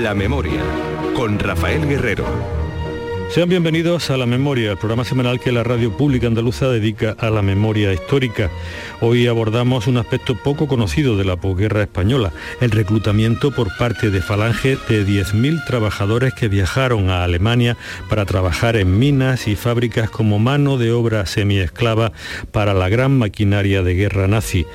La memoria, con Rafael Guerrero. Sean bienvenidos a La Memoria, el programa semanal que la radio pública andaluza dedica a la memoria histórica. Hoy abordamos un aspecto poco conocido de la posguerra española, el reclutamiento por parte de Falange de 10.000 trabajadores que viajaron a Alemania para trabajar en minas y fábricas como mano de obra semiesclava para la gran maquinaria de guerra nazi.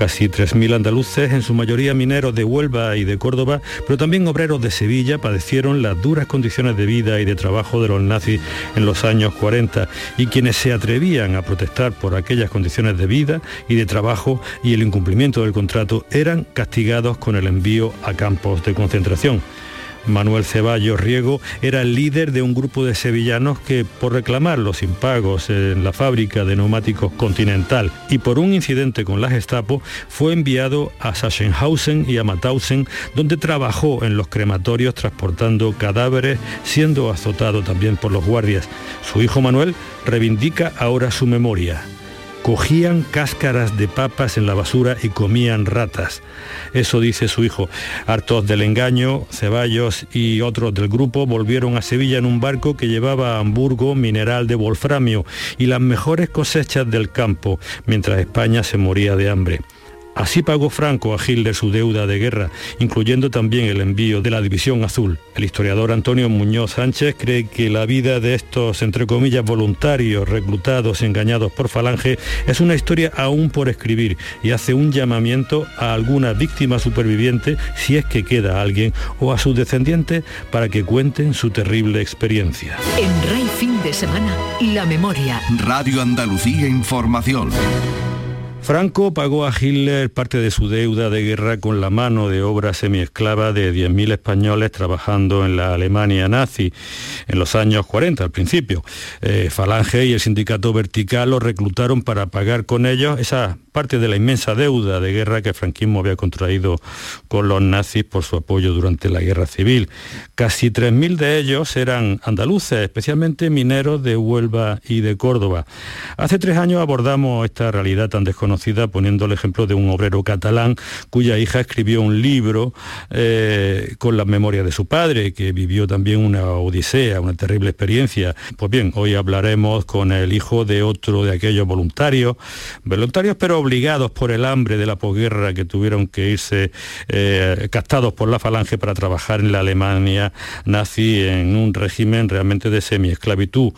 Casi 3.000 andaluces, en su mayoría mineros de Huelva y de Córdoba, pero también obreros de Sevilla, padecieron las duras condiciones de vida y de trabajo de los nazis en los años 40 y quienes se atrevían a protestar por aquellas condiciones de vida y de trabajo y el incumplimiento del contrato eran castigados con el envío a campos de concentración. Manuel Ceballos Riego era el líder de un grupo de sevillanos que, por reclamar los impagos en la fábrica de neumáticos Continental y por un incidente con la Gestapo, fue enviado a Sachsenhausen y a Mauthausen, donde trabajó en los crematorios transportando cadáveres, siendo azotado también por los guardias. Su hijo Manuel reivindica ahora su memoria cogían cáscaras de papas en la basura y comían ratas. Eso dice su hijo. Hartos del engaño, Ceballos y otros del grupo volvieron a Sevilla en un barco que llevaba a Hamburgo mineral de wolframio y las mejores cosechas del campo, mientras España se moría de hambre. Así pagó Franco a Hitler su deuda de guerra, incluyendo también el envío de la División Azul. El historiador Antonio Muñoz Sánchez cree que la vida de estos, entre comillas, voluntarios, reclutados, engañados por Falange, es una historia aún por escribir y hace un llamamiento a alguna víctima superviviente, si es que queda alguien, o a sus descendientes para que cuenten su terrible experiencia. En Rey Fin de Semana, La Memoria. Radio Andalucía Información. Franco pagó a Hitler parte de su deuda de guerra con la mano de obra semiesclava de 10.000 españoles trabajando en la Alemania nazi en los años 40 al principio. Eh, Falange y el sindicato vertical lo reclutaron para pagar con ellos esa parte de la inmensa deuda de guerra que el franquismo había contraído con los nazis por su apoyo durante la guerra civil. Casi 3.000 de ellos eran andaluces, especialmente mineros de Huelva y de Córdoba. Hace tres años abordamos esta realidad tan desconocida poniendo el ejemplo de un obrero catalán cuya hija escribió un libro eh, con la memoria de su padre, que vivió también una odisea, una terrible experiencia. Pues bien, hoy hablaremos con el hijo de otro de aquellos voluntarios, voluntarios pero obligados por el hambre de la posguerra que tuvieron que irse eh, captados por la falange para trabajar en la Alemania nazi en un régimen realmente de semiesclavitud.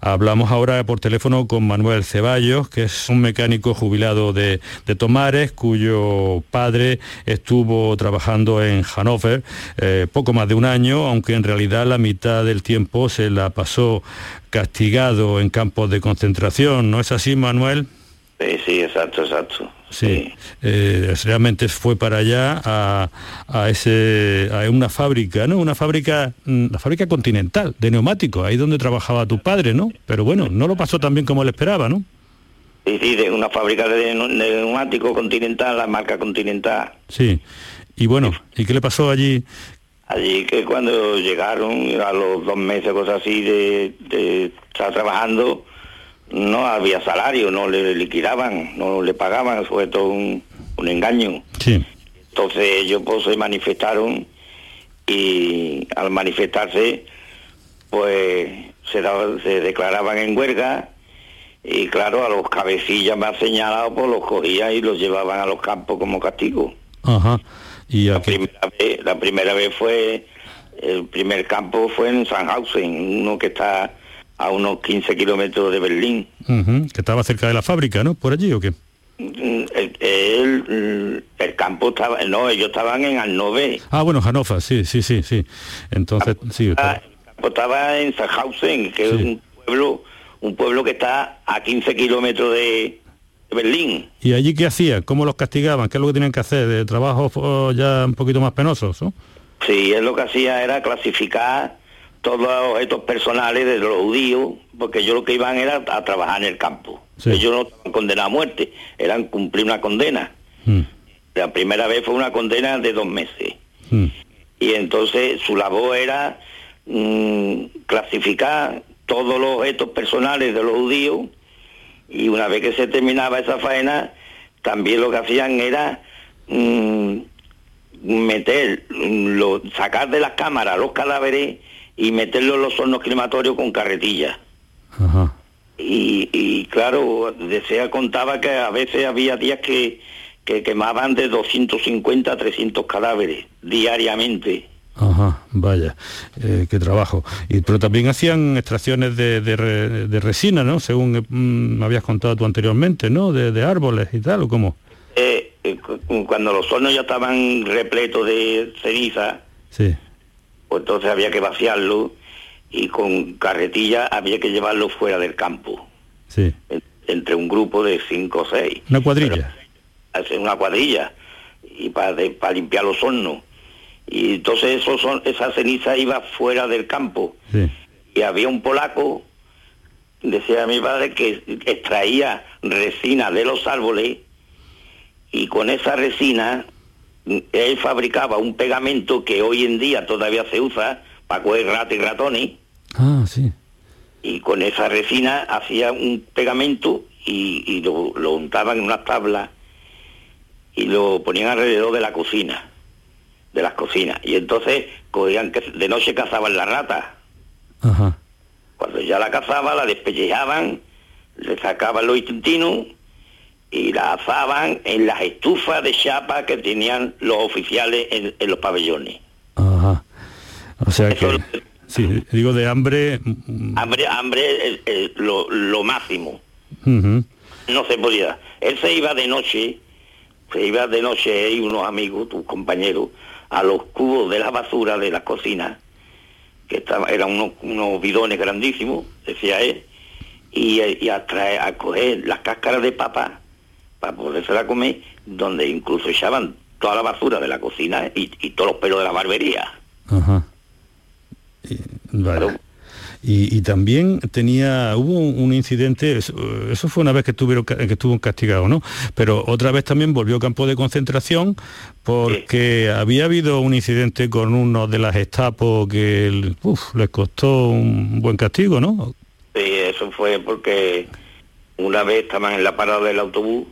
Hablamos ahora por teléfono con Manuel Ceballos, que es un mecánico jubilado de, Tomares, cuyo padre estuvo trabajando en Hannover eh, poco más de un año, aunque en realidad la mitad del tiempo se la pasó castigado en campos de concentración. ¿No es así, Manuel? Sí, sí, exacto, exacto. Sí, eh, realmente fue para allá a, a, ese, a una fábrica, ¿no? Una fábrica, mm, la fábrica continental de neumáticos, ahí donde trabajaba tu padre, ¿no? Pero bueno, no lo pasó tan bien como él esperaba, ¿no? Sí, sí, de una fábrica de, neumáticos continental, la marca continental. Sí, y bueno, ¿y qué le pasó allí? Allí que cuando llegaron a los dos meses, cosas así, de, de estar trabajando, no había salario, no le liquidaban, no le pagaban, fue todo un, engaño. Entonces ellos pues se manifestaron y al manifestarse pues se, se declaraban en huelga y claro, a los cabecillas más señalados pues los cogían y los llevaban a los campos como castigo. Ajá. ¿Y la, primera vez, la primera vez fue, el primer campo fue en Sandhausen, uno que está a unos 15 kilómetros de Berlín. que estaba cerca de la fábrica, ¿no? ¿Por allí o qué? Mm, el, el, campo estaba, no, ellos estaban en Hannover. Ah, bueno, Hannover, sí, sí, sí, sí. Entonces, sí. Estaba... El campo estaba en Sachhausen, que es un pueblo, un pueblo que está a 15 kilómetros de, Berlín. ¿Y allí qué hacía? ¿Cómo los castigaban? ¿Qué es lo que tenían que hacer? ¿De trabajos oh, ya un poquito más penosos? ¿no? Sí, él lo que hacía era clasificar todos los objetos personales de los judíos, porque ellos lo que iban era a trabajar en el campo. Ellos no estaban condenados a muerte, eran cumplir una condena. Mm. La primera vez fue una condena de dos meses. Mm. Y entonces su labor era mm, clasificar todos los objetos personales de los judíos y una vez que se terminaba esa faena, también lo que hacían era meter, lo, sacar de las cámaras los cadáveres y meterlos en los hornos crematorios con carretilla. Ajá. Y, y claro, Desea contaba que a veces había días que, que quemaban de 250 a 300 cadáveres diariamente. Ajá, vaya, eh, qué trabajo. Y, pero también hacían extracciones de, de re- de resina, ¿no? Según mm, me habías contado tú anteriormente, ¿no? De, de árboles y tal, ¿o cómo? Eh, eh, cu- cuando los hornos ya estaban repletos de ceniza, Sí, pues entonces había que vaciarlo y con carretilla había que llevarlo fuera del campo, sí. en- entre un grupo de cinco o seis. Una cuadrilla. hacer una cuadrilla y para para limpiar los hornos. Y entonces esos son, esa ceniza iba fuera del campo. Sí. Y había un polaco, decía mi padre, que extraía resina de los árboles y con esa resina él fabricaba un pegamento que hoy en día todavía se usa para coger ratas y ratones Ah, sí. y con esa resina hacía un pegamento y, y lo, lo untaban en unas tablas y lo ponían alrededor de la cocina, de las cocinas. Y entonces cogían que de noche cazaban la rata. Ajá. Cuando ya la cazaban, la despellejaban, le sacaban los intestinos y la asaban en las estufas de chapa que tenían los oficiales en, en los pabellones. Ajá. O sea Eso que, sí, digo de hambre. mm, Hambre, hambre eh, eh, lo, lo máximo. no se podía. Él se iba de noche, se iba de noche él y unos amigos, tus compañeros, a los cubos de la basura de la cocina, que estaba, eran unos, unos bidones grandísimos, decía él, y, eh, y a, traer, a coger las cáscaras de papa para podérsela comer, donde incluso echaban toda la basura de la cocina y, y todos los pelos de la barbería. Ajá. Y, vale. Claro. Y, y también tenía, hubo un, un incidente, eso, eso fue una vez que, estuvieron, que estuvo castigado, ¿no? Pero otra vez también volvió a campo de concentración porque había habido un incidente con uno de las Gestapo que uf, les costó un buen castigo, ¿no? Sí, eso fue porque una vez estaban en la parada del autobús,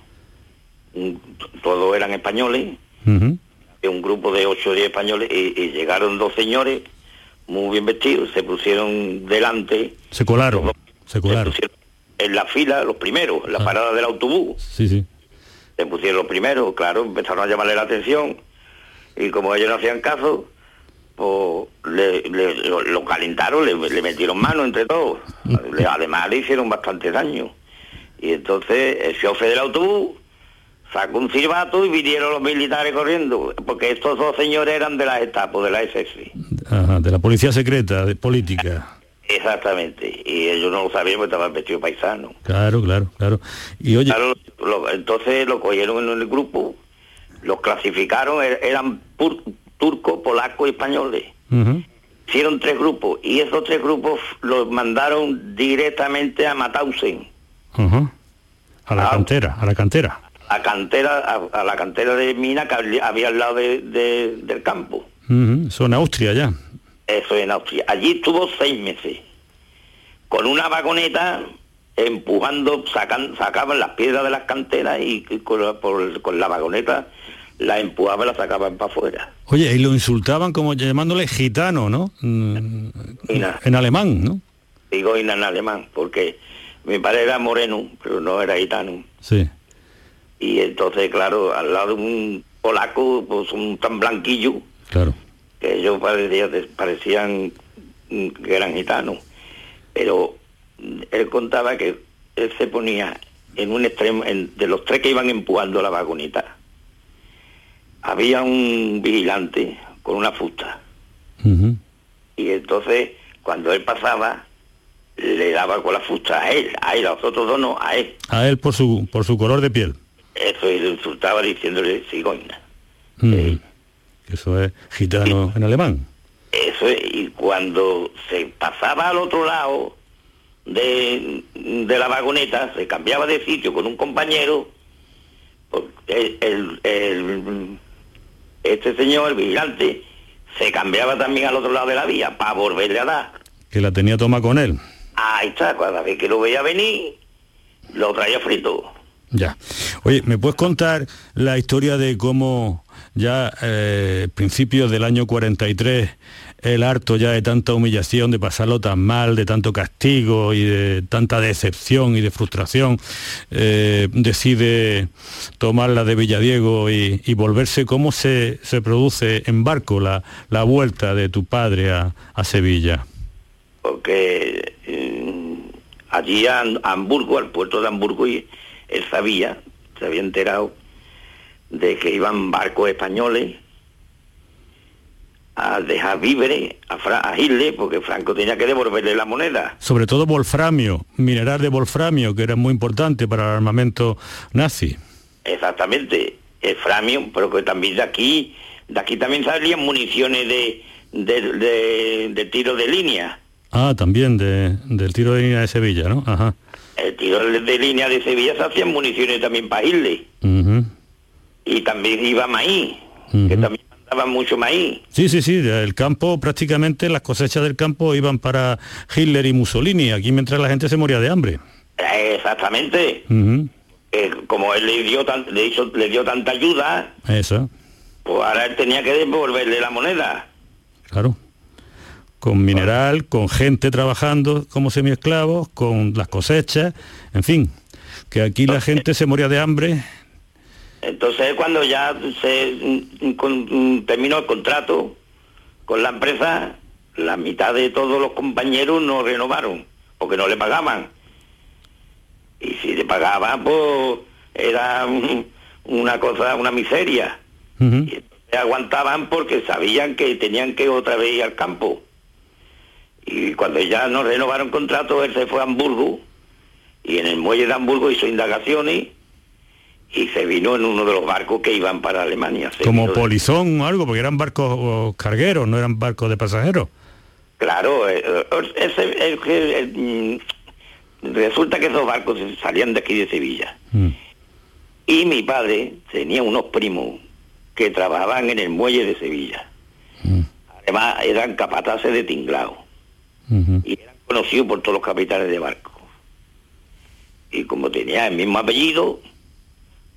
todos eran españoles, un grupo de 8 o 10 españoles y, y llegaron dos señores muy bien vestidos, se pusieron delante, Se colaron, se colaron. en la fila los primeros, en la Ah. parada del autobús, Sí, sí. se pusieron los primeros, claro, empezaron a llamarle la atención y como ellos no hacían caso, pues le, le- lo, lo calentaron, le, le metieron mano entre todos, además le hicieron bastante daño. Y entonces el chofer del autobús sacó un silbato y vinieron los militares corriendo, porque estos dos señores eran de la Gestapo, de la SS. Ajá, de la policía secreta, de política. Exactamente, y ellos no lo sabían porque estaban vestidos paisanos. Claro, claro, claro. Y oye, Claro, lo- entonces lo cogieron en el grupo, los clasificaron, er- eran pur- turcos, polacos y españoles. Hicieron tres grupos y esos tres grupos los mandaron directamente a Mauthausen, ujú. a la Ah. cantera, a la cantera. A cantera, a, a la cantera de mina que había- al lado de- de- del campo. Ujú, Son Austria ya. Eso en Austria. Allí estuvo seis meses, con una vagoneta empujando, sacan, sacaban las piedras de las canteras y, y con, la, por- con la vagoneta la empujaban y la sacaban para afuera. Oye, y lo insultaban como llamándole gitano, ¿no? Mm. En alemán, ¿no? Digo en alemán, porque mi padre era moreno, pero no era gitano. Sí. Y entonces, claro, al lado de un polaco, pues un tan blanquillo, Claro. que ellos parecían, parecían que eran gitanos. Pero él contaba que él se ponía en un extremo, en- de los tres que iban empujando la vagoneta, había un vigilante con una fusta. Y entonces, cuando él pasaba, le daba con la fusta a él, a él, a los otros dos no, a él. A él por su por su color de piel. Eso y le insultaba diciéndole cigoña. Ujú. Eso es gitano en alemán. Eso es, y cuando se pasaba al otro lado de, de la vagoneta, se cambiaba de sitio con un compañero, el, el- el- este señor, el vigilante, se cambiaba también al otro lado de la vía para volverle a dar. Que la tenía toma con él. Ahí está, cada vez que lo veía venir, lo traía frito. Ya. Oye, ¿me puedes contar la historia de cómo ya eh, principios del año 43, el harto ya de tanta humillación, de pasarlo tan mal, de tanto castigo y de tanta decepción y de frustración, eh, decide tomarla de Villadiego y, y volverse. ¿Cómo se, se, produce en barco la, la vuelta de tu padre a, a Sevilla? Porque eh, allí a, a Hamburgo, al puerto de Hamburgo, y él sabía, se había enterado de que iban barcos españoles a dejar víveres a, Fra a Hitler porque Franco tenía que devolverle la moneda. Sobre todo wolframio, mineral de wolframio, que era muy importante para el armamento nazi. Exactamente, el framio, pero que también de aquí, de aquí también salían municiones de, de, de, de tiro de línea. Ah, también de, del tiro de línea de Sevilla, ¿no? Ajá. El tiro de, línea de Sevilla se hacían municiones también para Hitler. Uh -huh. Y también iba maíz, uh -huh. que también mandaban mucho maíz. Sí, sí, sí, el campo prácticamente las cosechas del campo iban para Hitler y Mussolini, aquí mientras la gente se moría de hambre. Exactamente. Uh -huh. eh, como él le dio, tan, le, hizo, le dio tanta ayuda, Eso, pues ahora él tenía que devolverle la moneda. claro. Con mineral, con gente trabajando como semiesclavos, con las cosechas, en fin, que aquí la gente se moría de hambre. Entonces cuando ya se mm, con, mm, terminó el contrato con la empresa, la mitad de todos los compañeros no renovaron, porque no le pagaban. Y si le pagaban, pues era un- una cosa, una miseria. Y entonces aguantaban porque sabían que tenían que otra vez ir al campo. Y cuando ya no renovaron contrato, él se fue a Hamburgo y en el muelle de Hamburgo hizo indagaciones y se vino en uno de los barcos que iban para Alemania. Se Como de- polizón o algo, porque eran barcos cargueros, no eran barcos de pasajeros. Claro, eh, eh, ese- mm, resulta que esos barcos salían de aquí de Sevilla. Mm. Y mi padre tenía unos primos que trabajaban en el muelle de Sevilla. Mm. Además eran capataces de tinglao Y eran conocidos por todos los capitanes de barco. Y como tenía el mismo apellido,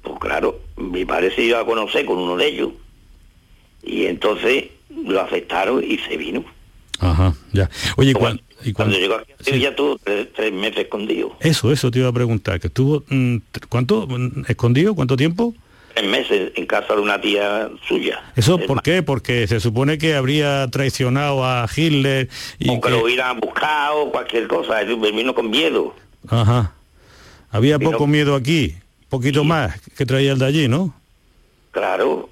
pues claro, mi padre se iba a conocer con uno de ellos. Y entonces lo aceptaron y se vino. Ajá, ya. Oye, ¿y Cuando, y cuando llegó aquí a sí. Sevilla tuvo tres, tres meses escondido. Eso, eso te iba a preguntar, que estuvo, mm, ¿cuánto mm, escondido? ¿Cuánto tiempo? Tres meses en casa de una tía suya. ¿Eso Es por más, qué? Porque se supone que habría traicionado a Hitler y O que que- lo hubieran buscado o cualquier cosa. Él vino con miedo. Ajá. Había Vino- poco miedo aquí, poquito Sí. más que traía el de allí, ¿no? Claro.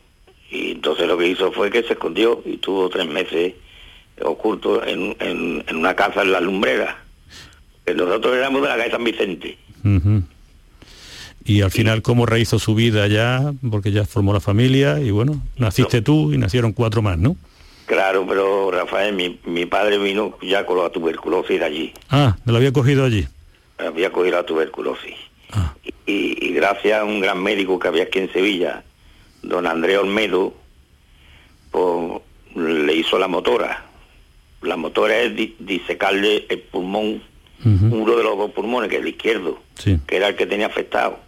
Y entonces lo que hizo fue que se escondió y tuvo tres meses oculto en, en- en una casa en la lumbrera. Nosotros éramos de la calle San Vicente. Y al final, ¿cómo rehizo su vida ya? Porque ya formó la familia y bueno, naciste tú y nacieron cuatro más, ¿no? Claro, pero Rafael, mi, mi padre vino ya con la tuberculosis de allí. Ah, me lo había cogido allí. Había cogido la tuberculosis. Ah, Y, y gracias a un gran médico que había aquí en Sevilla, don Andrés Olmedo, pues le hizo la motora. La motora es di- disecarle el pulmón, uno de los dos pulmones, que es el izquierdo, Sí. que era el que tenía afectado.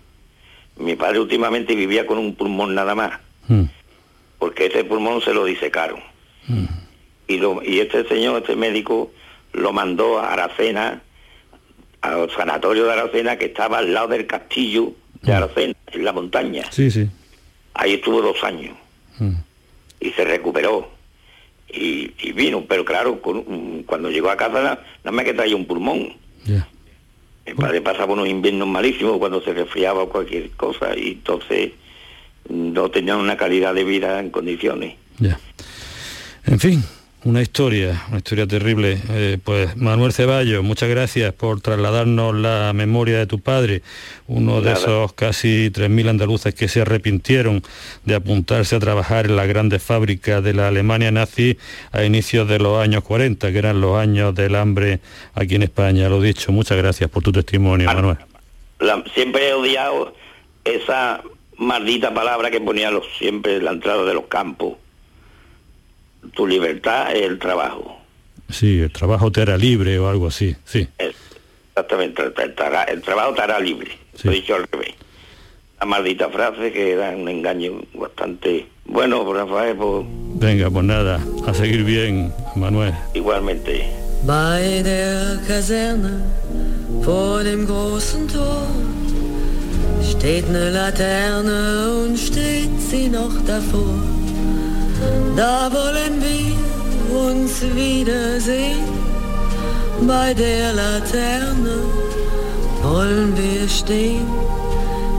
Mi padre últimamente vivía con un pulmón nada más, Mm, porque ese pulmón se lo disecaron. mm. Y, lo- y este señor, este médico, lo mandó a Aracena, al sanatorio de Aracena, que estaba al lado del castillo de Aracena, en la montaña. Sí, sí. Ahí estuvo dos años Mm, y se recuperó. Y, y vino, pero claro, con cuando llegó a casa nada más que traía un pulmón. Mi padre pasaba unos inviernos malísimos cuando se resfriaba o cualquier cosa y entonces no tenían una calidad de vida en condiciones. En fin, una historia, una historia terrible. Eh, pues Manuel Ceballos, muchas gracias por trasladarnos la memoria de tu padre, uno de Nada. esos casi 3.000 andaluces que se arrepintieron de apuntarse a trabajar en las grandes fábricas de la Alemania nazi a inicios de los años 40, que eran los años del hambre aquí en España. Lo dicho, muchas gracias por tu testimonio, Ah, Manuel. La- siempre he odiado esa maldita palabra que ponía los, siempre en la entrada de los campos. Tu libertad es el trabajo. Sí, el trabajo te hará libre o algo así, sí. Exactamente, el, el tra- el trabajo te hará libre. Sí. Lo he dicho al revés. la maldita frase, que era un engaño bastante bueno, por Rafael. Pues... Venga, pues nada, a seguir bien, Manuel. Igualmente. Bei der Kaserne vor dem großen Tor steht eine Laterne und steht sie noch davor. Da wollen wir uns wiedersehen. Bei der Laterne wollen wir stehen,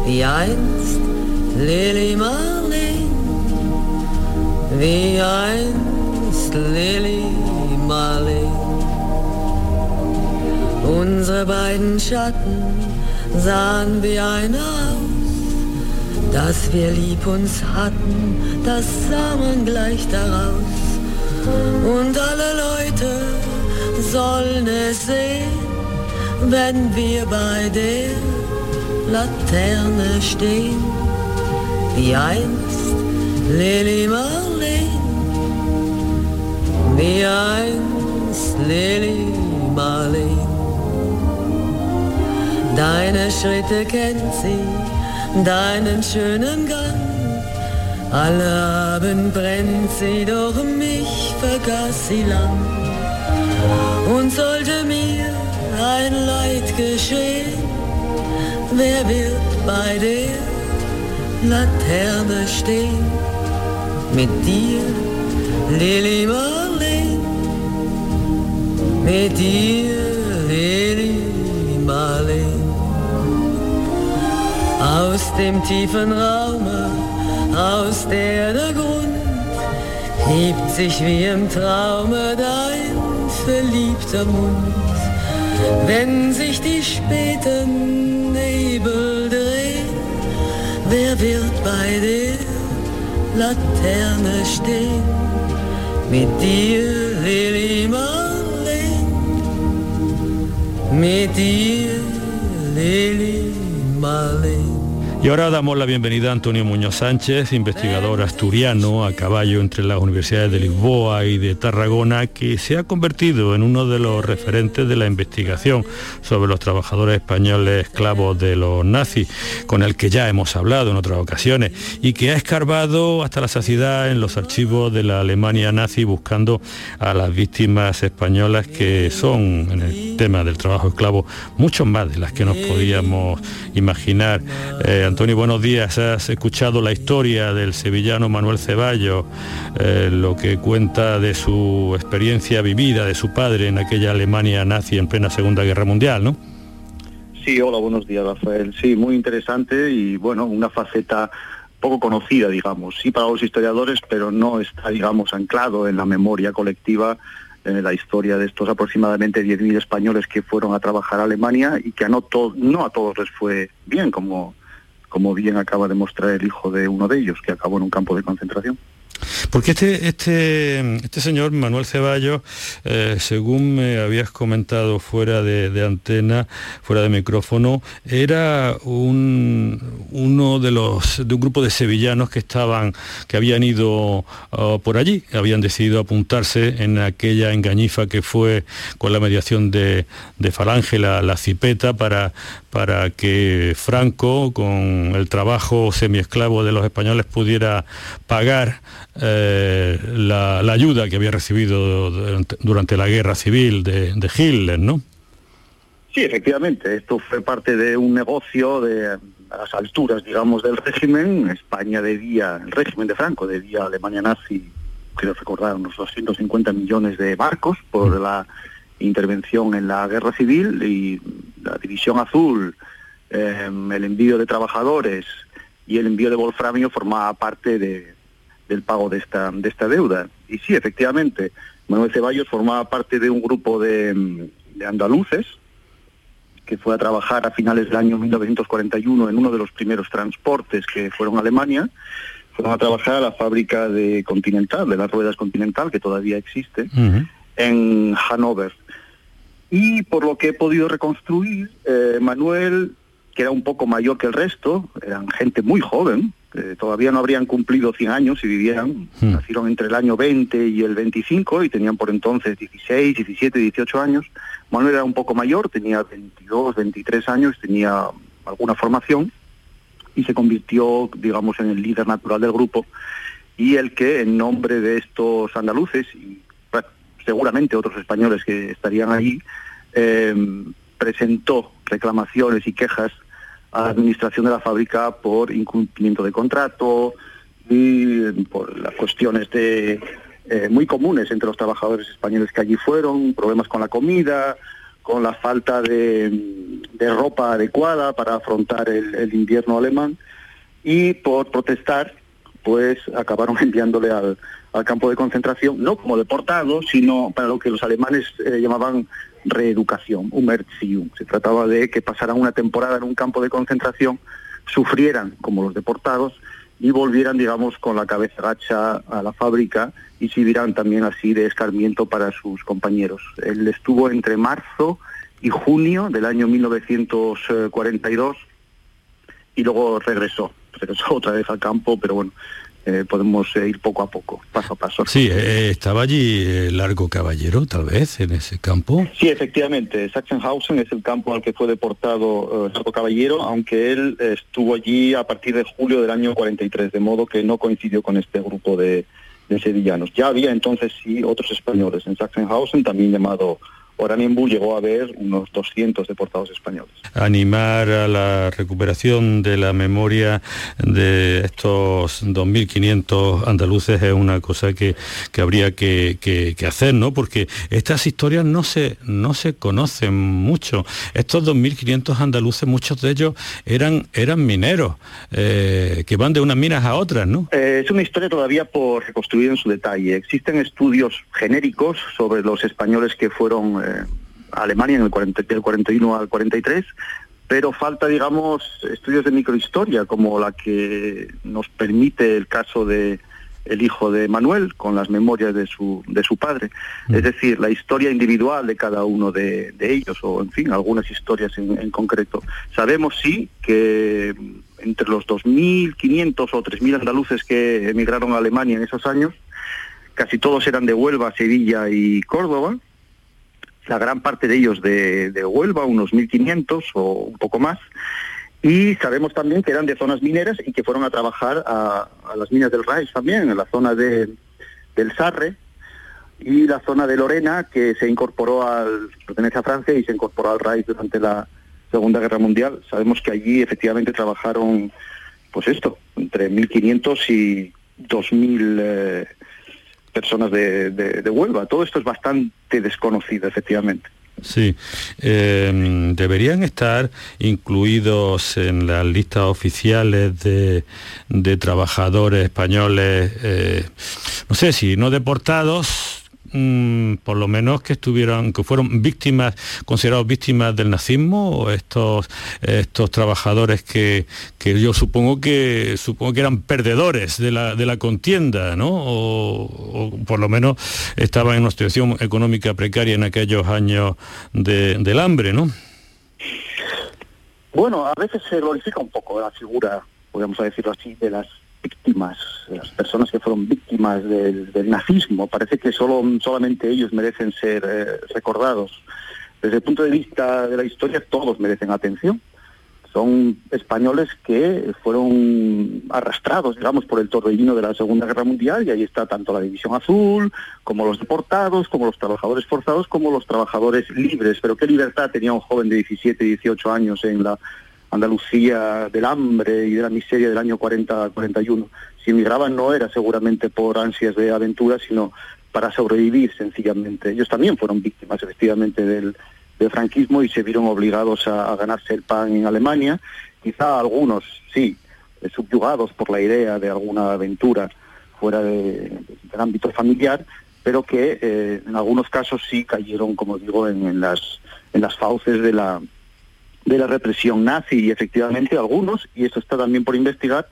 wie einst Lily Marlene, wie einst Lily Marlene. Unsere beiden Schatten sahen wie ein aus, dass wir lieb uns hatten, das sah man gleich daraus. Und alle Leute sollen es sehen, wenn wir bei der Laterne stehen, wie einst Lily Marlene, wie einst Lily Marlene. Deine Schritte kennt sie, deinen schönen Gang. Alle Abend brennt sie, doch mich vergaß sie lang. Und sollte mir ein Leid geschehen, wer wird bei der Laterne stehen? Mit dir, Lili Marlene, mit dir, Lili Marlene. Aus dem tiefen Raume, aus der der Grund hebt sich wie im Traume dein verliebter Mund. Wenn sich die späten Nebel drehen, wer wird bei der Laterne stehen? Mit dir, Lili Marlene, mit dir, Lili Marlene. Y ahora damos la bienvenida a Antonio Muñoz Sánchez, investigador asturiano a caballo entre las universidades de Lisboa y de Tarragona, que se ha convertido en uno de los referentes de la investigación sobre los trabajadores españoles esclavos de los nazis, con el que ya hemos hablado en otras ocasiones, y que ha escarbado hasta la saciedad en los archivos de la Alemania nazi buscando a las víctimas españolas que son, en el tema del trabajo esclavo, mucho más de las que nos podíamos imaginar. Eh, Antonio, buenos días. Has escuchado la historia del sevillano Manuel Ceballos, eh, lo que cuenta de su experiencia vivida, de su padre en aquella Alemania nazi en plena Segunda Guerra Mundial, ¿no? Sí, hola, buenos días, Rafael. Sí, muy interesante y bueno, una faceta poco conocida, digamos, sí para los historiadores, pero no está, digamos, anclado en la memoria colectiva en la historia de estos aproximadamente 10.000 españoles que fueron a trabajar a Alemania y que no a todos les fue bien, como como bien acaba de mostrar el hijo de uno de ellos, que acabó en un campo de concentración. Porque este, este, este señor, Manuel Ceballos, eh, según me habías comentado fuera de, antena, fuera de micrófono, era un, uno de los de un grupo de sevillanos que estaban, que habían ido uh, por allí, habían decidido apuntarse en aquella engañifa que fue con la mediación de, de Falange, la, la cipeta, para, para que Franco, con el trabajo semiesclavo de los españoles, pudiera pagar eh, la, ayuda que había recibido durante, la guerra civil de, Hitler, ¿no? Sí, efectivamente, esto fue parte de un negocio de a las alturas, digamos, del régimen. España debía, el régimen de Franco debía a Alemania nazi, quiero recordar, unos 250 millones de barcos por mm. la intervención en la guerra civil y la división azul, em, el envío de trabajadores y el envío de wolframio formaba parte de, del pago de esta, de esta deuda. Y sí, efectivamente, Manuel Ceballos formaba parte de un grupo de, andaluces que fue a trabajar a finales del año 1941 en uno de los primeros transportes que fueron a Alemania. Fueron a trabajar a la fábrica de Continental, de las ruedas Continental, que todavía existe, en Hannover. Y por lo que he podido reconstruir, eh, Manuel, que era un poco mayor que el resto, eran gente muy joven, todavía no habrían cumplido 100 años y vivían, hmm. nacieron entre el año 20 y el 25 y tenían por entonces 16, 17, 18 años. Manuel era un poco mayor, tenía 22, 23 años, tenía alguna formación y se convirtió, digamos, en el líder natural del grupo y el que en nombre de estos andaluces y seguramente otros españoles que estarían allí, eh, presentó reclamaciones y quejas a la administración de la fábrica por incumplimiento de contrato y por las cuestiones de eh, muy comunes entre los trabajadores españoles que allí fueron, problemas con la comida, con la falta de, ropa adecuada para afrontar el, invierno alemán y por protestar pues acabaron enviándole al, campo de concentración, no como deportado, sino para lo que los alemanes eh, llamaban reeducación, Umerziehung. Se trataba de que pasaran una temporada en un campo de concentración, sufrieran como los deportados y volvieran, digamos, con la cabeza gacha a la fábrica y sirvieran también así de escarmiento para sus compañeros. Él estuvo entre marzo y junio del año 1942 y luego regresó, regresó otra vez al campo, pero bueno, eh, podemos eh, ir poco a poco, paso a paso. Sí, eh, estaba allí Largo Caballero, tal vez, en ese campo. Sí, efectivamente, Sachsenhausen es el campo al que fue deportado Largo Caballero, aunque él estuvo allí a partir de julio del año 43, de modo que no coincidió con este grupo de, de sevillanos. Ya había entonces sí otros españoles en Sachsenhausen, también llamado Oranienburg llegó a haber unos 200 deportados españoles. Animar a la recuperación de la memoria de estos 2.500 andaluces es una cosa que, habría que, hacer, ¿no? Porque estas historias no se, no se conocen mucho. Estos 2.500 andaluces, muchos de ellos eran, eran mineros, eh, que van de unas minas a otras, ¿no? Eh, es una historia todavía por reconstruir en su detalle. Existen estudios genéricos sobre los españoles que fueron... Eh, Alemania en el del 41 al 43, pero falta, digamos, estudios de microhistoria, como la que nos permite el caso de el hijo de Manuel, con las memorias de su, de su padre. Mm. Es decir, la historia individual de cada uno de, ellos, o en fin, algunas historias en, concreto. Sabemos, sí, que entre los 2.500 o 3.000 andaluces que emigraron a Alemania en esos años, casi todos eran de Huelva, Sevilla y Córdoba, la gran parte de ellos de, Huelva, unos 1.500 o un poco más, y sabemos también que eran de zonas mineras y que fueron a trabajar a, las minas del Reich también, en la zona de, del Sarre y la zona de Lorena, que se incorporó al, pertenece a Francia y se incorporó al Reich durante la Segunda Guerra Mundial. Sabemos que allí efectivamente trabajaron, pues esto, entre 1.500 y 2.000 eh, personas de, de, Huelva. Todo esto es bastante desconocido, efectivamente. Sí, em, deberían estar incluidos en las listas oficiales de, de trabajadores españoles, eh, no sé si no deportados, Mm, por lo menos que estuvieron, que fueron víctimas, considerados víctimas del nazismo, o estos, estos trabajadores que, yo supongo que supongo que eran perdedores de la, de la contienda, ¿no? O, por lo menos estaban en una situación económica precaria en aquellos años del hambre, ¿no? Bueno, a veces se glorifica un poco la figura, podemos decirlo así, de las víctimas, las personas que fueron víctimas del, nazismo. Parece que solo, solamente ellos merecen ser eh, recordados. Desde el punto de vista de la historia, todos merecen atención. Son españoles que fueron arrastrados, digamos, por el torbellino de la Segunda Guerra Mundial y ahí está tanto la División Azul, como los deportados, como los trabajadores forzados, como los trabajadores libres. Pero qué libertad tenía un joven de 17, 18 años en la Andalucía del hambre y de la miseria del año 40-41. Si emigraban no era seguramente por ansias de aventura, sino para sobrevivir sencillamente. Ellos también fueron víctimas efectivamente del, franquismo y se vieron obligados a, ganarse el pan en Alemania. Quizá algunos, sí, subyugados por la idea de alguna aventura fuera del ámbito familiar, pero que eh, en algunos casos sí cayeron, como digo, en, las, en las fauces de la, de la represión nazi y efectivamente algunos, y esto está también por investigar,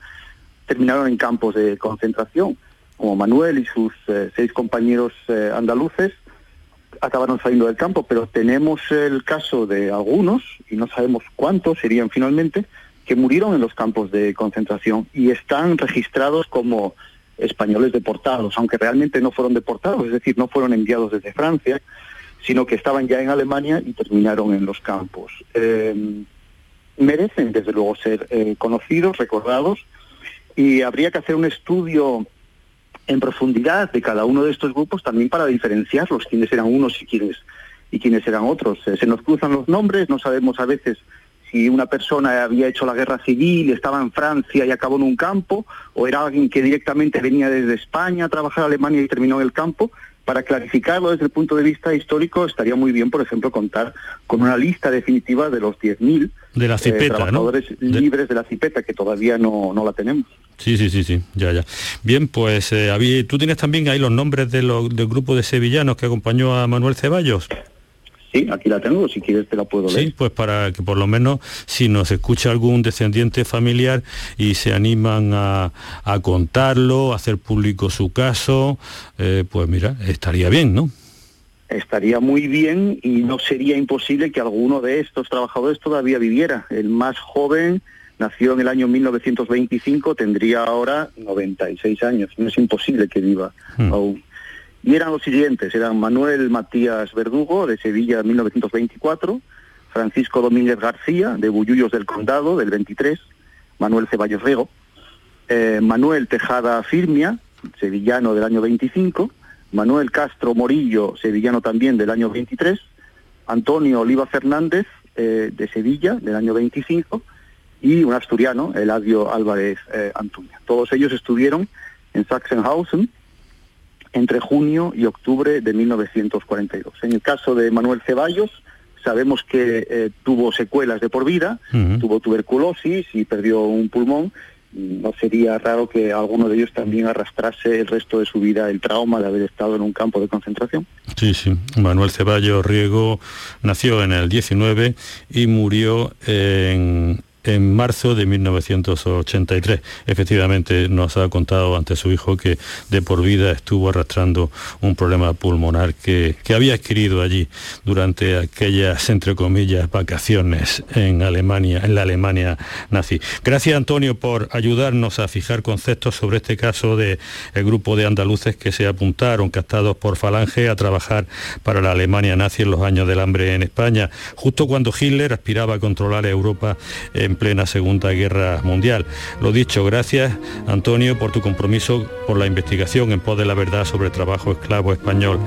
terminaron en campos de concentración, como Manuel y sus eh, seis compañeros eh, andaluces acabaron saliendo del campo, pero tenemos el caso de algunos, y no sabemos cuántos serían finalmente, que murieron en los campos de concentración y están registrados como españoles deportados, aunque realmente no fueron deportados, es decir, no fueron enviados desde Francia, sino que estaban ya en Alemania y terminaron en los campos. Eh, merecen desde luego ser eh, conocidos, recordados, y habría que hacer un estudio en profundidad de cada uno de estos grupos también para diferenciarlos, quiénes eran unos y quiénes, y eran otros. Eh, se nos cruzan los nombres, no sabemos a veces si una persona había hecho la guerra civil, estaba en Francia y acabó en un campo, o era alguien que directamente venía desde España a trabajar a Alemania y terminó en el campo. Para clarificarlo desde el punto de vista histórico, estaría muy bien, por ejemplo, contar con una lista definitiva de los 10.000 de la cipeta, eh, trabajadores libres de... la cipeta, que todavía no, no la tenemos. Sí, sí, sí, sí, ya, ya. Bien, pues eh, tú tienes también ahí los nombres de los, del grupo de sevillanos que acompañó a Manuel Ceballos. Sí, aquí la tengo, si quieres te la puedo leer. Sí, pues para que por lo menos si nos escucha algún descendiente familiar y se animan a, contarlo, a hacer público su caso, eh, pues mira, estaría bien, ¿no? Estaría muy bien y no sería imposible que alguno de estos trabajadores todavía viviera. El más joven nació en el año 1925, tendría ahora 96 años. No es imposible que viva hmm. aún. Y eran los siguientes, eran Manuel Matías Verdugo, de Sevilla, 1924, Francisco Domínguez García, de Bullullos del Condado, del 23, Manuel Ceballos Rego, eh, Manuel Tejada Firmia, sevillano del año 25, Manuel Castro Morillo, sevillano también del año 23, Antonio Oliva Fernández, eh, de Sevilla, del año 25, y un asturiano, Eladio Álvarez eh, Antuña. Todos ellos estuvieron en Sachsenhausen, entre junio y octubre de 1942. En el caso de Manuel Ceballos, sabemos que eh, tuvo secuelas de por vida, tuvo tuberculosis y perdió un pulmón. No sería raro que alguno de ellos también arrastrase el resto de su vida el trauma de haber estado en un campo de concentración. Sí, sí. Manuel Ceballos Riego nació en el 19 y murió en, en marzo de 1983. Efectivamente, nos ha contado ante su hijo que de por vida estuvo arrastrando un problema pulmonar que, había adquirido allí durante aquellas, entre comillas, vacaciones en Alemania, en la Alemania nazi. Gracias, Antonio, por ayudarnos a fijar conceptos sobre este caso del el grupo de andaluces que se apuntaron, captados por Falange, a trabajar para la Alemania nazi en los años del hambre en España, justo cuando Hitler aspiraba a controlar Europa en plena Segunda Guerra Mundial. Lo dicho, gracias Antonio por tu compromiso por la investigación en pos de la verdad sobre el trabajo esclavo español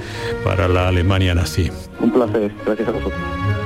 para la Alemania nazi. Un placer, gracias a vosotros.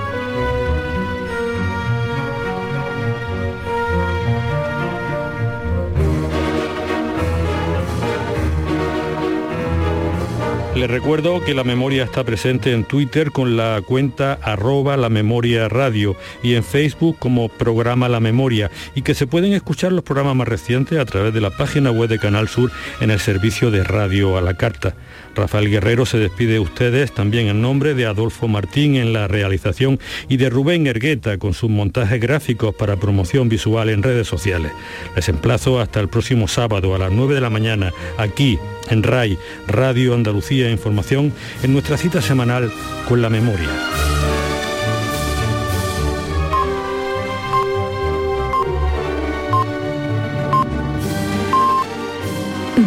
Les recuerdo que la memoria está presente en Twitter con la cuenta arroba la memoria radio y en Facebook como programa La Memoria y que se pueden escuchar los programas más recientes a través de la página web de Canal Sur en el servicio de radio a la carta. Rafael Guerrero se despide de ustedes también en nombre de Adolfo Martín en la realización y de Rubén Ergueta con sus montajes gráficos para promoción visual en redes sociales. Les emplazo hasta el próximo sábado a las 9 de la mañana aquí en RAI, Radio Andalucía Información, en nuestra cita semanal con la memoria.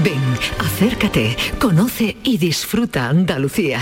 Ven, acércate, conoce y disfruta Andalucía.